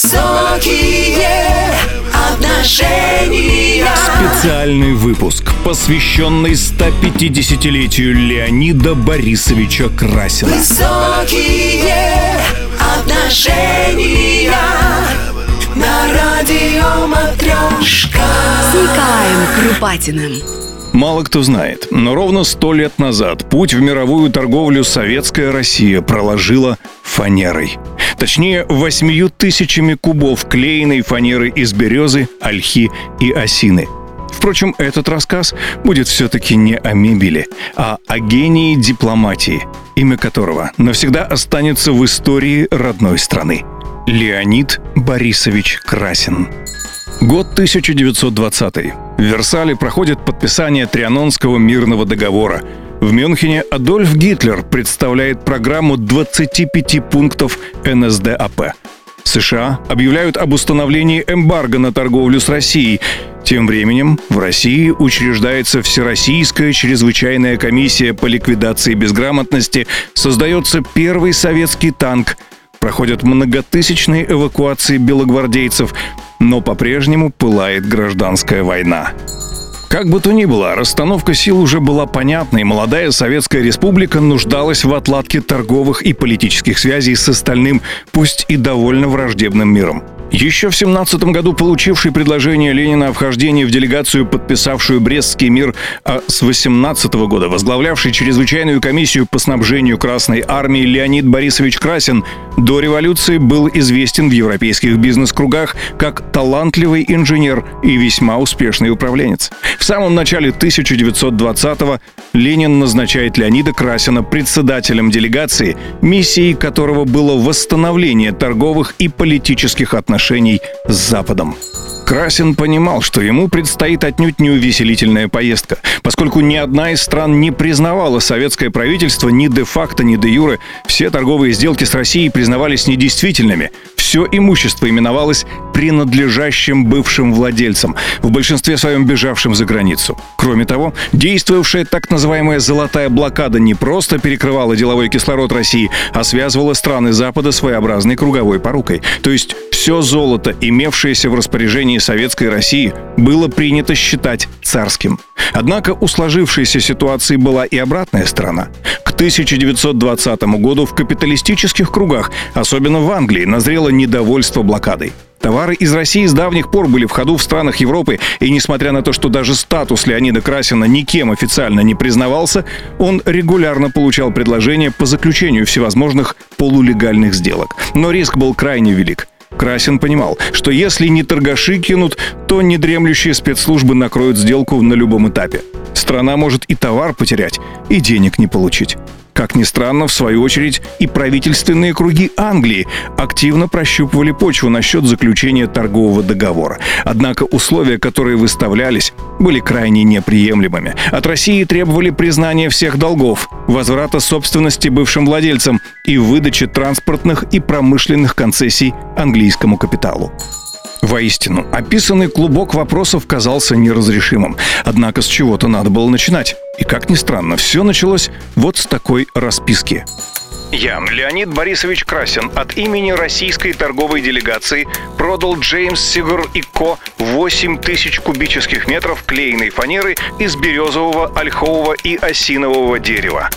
Высокие отношения. Специальный выпуск, посвященный 150-летию Леонида Борисовича Красина. Высокие отношения. На радио Матрешка. С Николаем Крупатиным. Мало кто знает, но ровно сто лет назад путь в мировую торговлю советская Россия проложила фанерой. Точнее, восьмию тысячами кубов клееной фанеры из березы, ольхи и осины. Впрочем, этот рассказ будет все-таки не о мебели, а о гении дипломатии, имя которого навсегда останется в истории родной страны. Леонид Борисович Красин. Год 1920. В Версале проходит подписание Трианонского мирного договора. В Мюнхене Адольф Гитлер представляет программу 25 пунктов НСДАП. США объявляют об установлении эмбарго на торговлю с Россией. Тем временем в России учреждается Всероссийская чрезвычайная комиссия по ликвидации безграмотности, создается первый советский танк, проходят многотысячные эвакуации белогвардейцев, но по-прежнему пылает гражданская война. Как бы то ни было, расстановка сил уже была понятна, и молодая Советская Республика нуждалась в отладке торговых и политических связей с остальным, пусть и довольно враждебным миром. Еще в 17 году получивший предложение Ленина о вхождении в делегацию, подписавшую Брестский мир, а с 18 года возглавлявший чрезвычайную комиссию по снабжению Красной Армии Леонид Борисович Красин, до революции был известен в европейских бизнес-кругах как талантливый инженер и весьма успешный управленец. В самом начале 1920-го Ленин назначает Леонида Красина председателем делегации, миссией которого было восстановление торговых и политических отношений с Западом. Красин понимал, что ему предстоит отнюдь не увеселительная поездка, поскольку ни одна из стран не признавала советское правительство ни де-факто, ни де-юре. Все торговые сделки с Россией признавались недействительными. Все имущество именовалось принадлежащим бывшим владельцам, в большинстве своем бежавшим за границу. Кроме того, действовавшая так называемая «золотая блокада» не просто перекрывала деловой кислород России, а связывала страны Запада своеобразной круговой порукой. То есть все золото, имевшееся в распоряжении Советской России, было принято считать царским. Однако у сложившейся ситуации была и обратная сторона. К 1920 году в капиталистических кругах, особенно в Англии, назрело недовольство блокадой. Товары из России с давних пор были в ходу в странах Европы, и несмотря на то, что даже статус Леонида Красина никем официально не признавался, он регулярно получал предложения по заключению всевозможных полулегальных сделок. Но риск был крайне велик. Красин понимал, что если не торгаши кинут, то недремлющие спецслужбы накроют сделку на любом этапе. Страна может и товар потерять, и денег не получить. Как ни странно, в свою очередь, и правительственные круги Англии активно прощупывали почву насчет заключения торгового договора. Однако условия, которые выставлялись, были крайне неприемлемыми. От России требовали признания всех долгов, возврата собственности бывшим владельцам и выдачи транспортных и промышленных концессий английскому капиталу. Воистину, описанный клубок вопросов казался неразрешимым. Однако с чего-то надо было начинать. И как ни странно, все началось вот с такой расписки. Я, Леонид Борисович Красин, от имени российской торговой делегации продал Джеймс Сигур и Ко 8 тысяч кубических метров клееной фанеры из березового, ольхового и осинового дерева.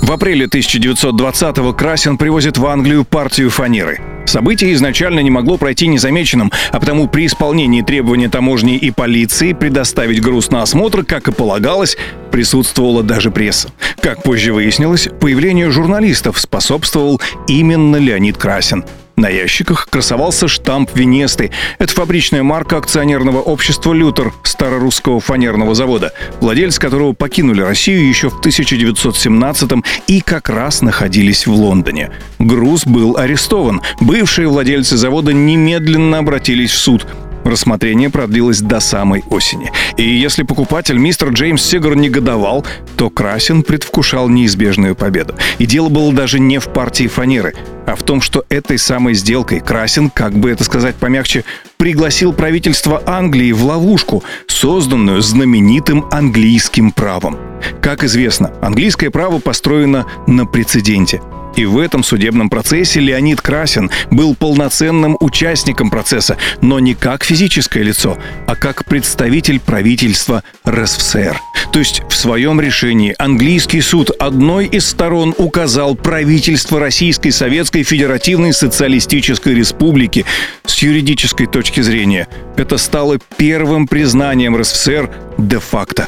В апреле 1920-го Красин привозит в Англию партию фанеры. Событие изначально не могло пройти незамеченным, а потому при исполнении требования таможни и полиции предоставить груз на осмотр, как и полагалось, присутствовала даже пресса. Как позже выяснилось, появлению журналистов способствовал именно Леонид Красин. На ящиках красовался штамп Венесты. Это фабричная марка акционерного общества «Лютер» старорусского фанерного завода, владельцы которого покинули Россию еще в 1917-м и как раз находились в Лондоне. Груз был арестован. Бывшие владельцы завода немедленно обратились в суд – Рассмотрение продлилось до самой осени. И если покупатель мистер Джеймс Сигар негодовал, то Красин предвкушал неизбежную победу. И дело было даже не в партии фанеры, а в том, что этой самой сделкой Красин, как бы это сказать помягче, пригласил правительство Англии в ловушку, созданную знаменитым английским правом. Как известно, английское право построено на прецеденте – И в этом судебном процессе Леонид Красин был полноценным участником процесса, но не как физическое лицо, а как представитель правительства РСФСР. То есть в своем решении английский суд одной из сторон указал правительство Российской Советской Федеративной Социалистической Республики с юридической точки зрения. Это стало первым признанием РСФСР де-факто.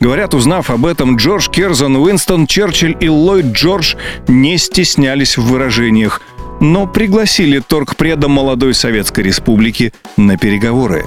Говорят, узнав об этом, Джордж Керзон, Уинстон Черчилль и Ллойд Джордж не стеснялись в выражениях, но пригласили торгпреда молодой Советской Республики на переговоры.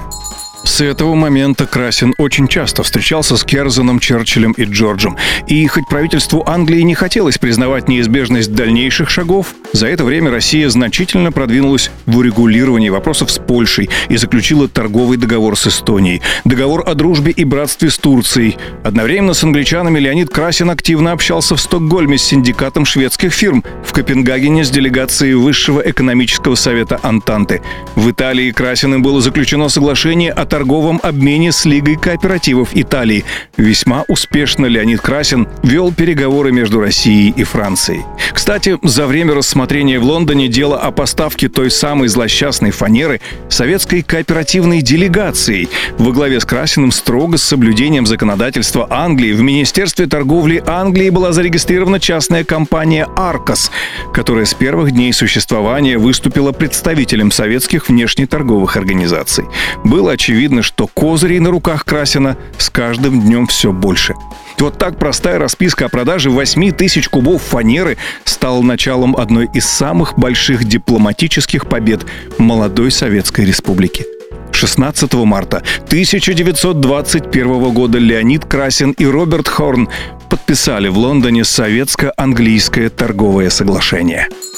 С этого момента Красин очень часто встречался с Керзоном, Черчиллем и Джорджем. И хоть правительству Англии не хотелось признавать неизбежность дальнейших шагов, за это время Россия значительно продвинулась в урегулировании вопросов с Польшей и заключила торговый договор с Эстонией, договор о дружбе и братстве с Турцией. Одновременно с англичанами Леонид Красин активно общался в Стокгольме с синдикатом шведских фирм, в Копенгагене с делегацией Высшего экономического совета Антанты. В Италии Красиным было заключено соглашение о торговом обмене с Лигой кооперативов Италии. Весьма успешно Леонид Красин вел переговоры между Россией и Францией. Кстати, за время рассмотрения в Лондоне дела о поставке той самой злосчастной фанеры советской кооперативной делегацией во главе с Красиным строго с соблюдением законодательства Англии в Министерстве торговли Англии была зарегистрирована частная компания «Аркос», которая с первых дней существования выступила представителем советских внешнеторговых организаций. Было очевидно, видно, что козырей на руках Красина с каждым днем все больше. Вот так простая расписка о продаже 8 тысяч кубов фанеры стала началом одной из самых больших дипломатических побед молодой Советской Республики. 16 марта 1921 года Леонид Красин и Роберт Хорн подписали в Лондоне советско-английское торговое соглашение –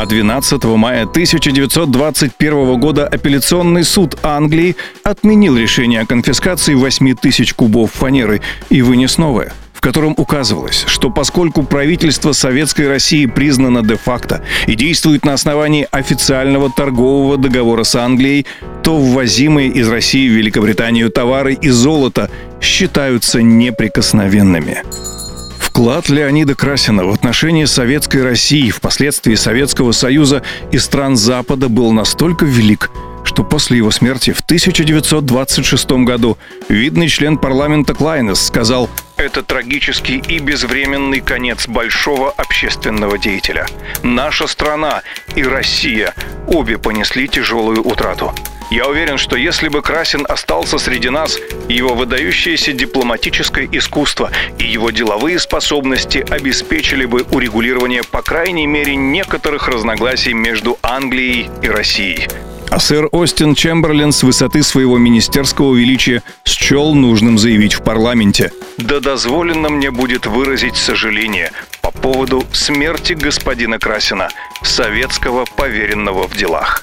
а 12 мая 1921 года апелляционный суд Англии отменил решение о конфискации 8 тысяч кубов фанеры и вынес новое в котором указывалось, что поскольку правительство Советской России признано де-факто и действует на основании официального торгового договора с Англией, то ввозимые из России в Великобританию товары и золото считаются неприкосновенными. Вклад Леонида Красина в отношении Советской России, впоследствии Советского Союза и стран Запада был настолько велик, что после его смерти в 1926 году видный член парламента Клайнес сказал «Это трагический и безвременный конец большого общественного деятеля. Наша страна и Россия обе понесли тяжелую утрату. Я уверен, что если бы Красин остался среди нас, его выдающееся дипломатическое искусство и его деловые способности обеспечили бы урегулирование, по крайней мере, некоторых разногласий между Англией и Россией. А сэр Остин Чемберлен с высоты своего министерского величия счел нужным заявить в парламенте. «Да дозволено мне будет выразить сожаление по поводу смерти господина Красина, советского поверенного в делах».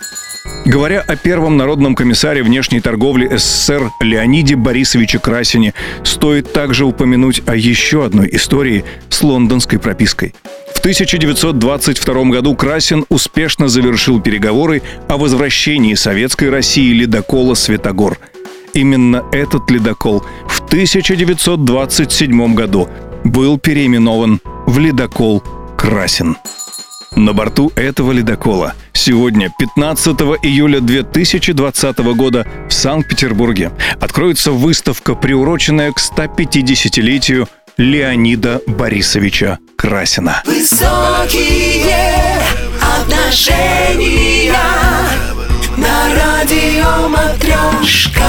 Говоря о первом народном комиссаре внешней торговли СССР Леониде Борисовиче Красине, стоит также упомянуть о еще одной истории с лондонской пропиской. В 1922 году Красин успешно завершил переговоры о возвращении советской России ледокола «Светогор». Именно этот ледокол в 1927 году был переименован в ледокол «Красин». На борту этого ледокола сегодня, 15 июля 2020 года, в Санкт-Петербурге откроется выставка, приуроченная к 150-летию Леонида Борисовича Красина. Высокие отношения на радио матрешка.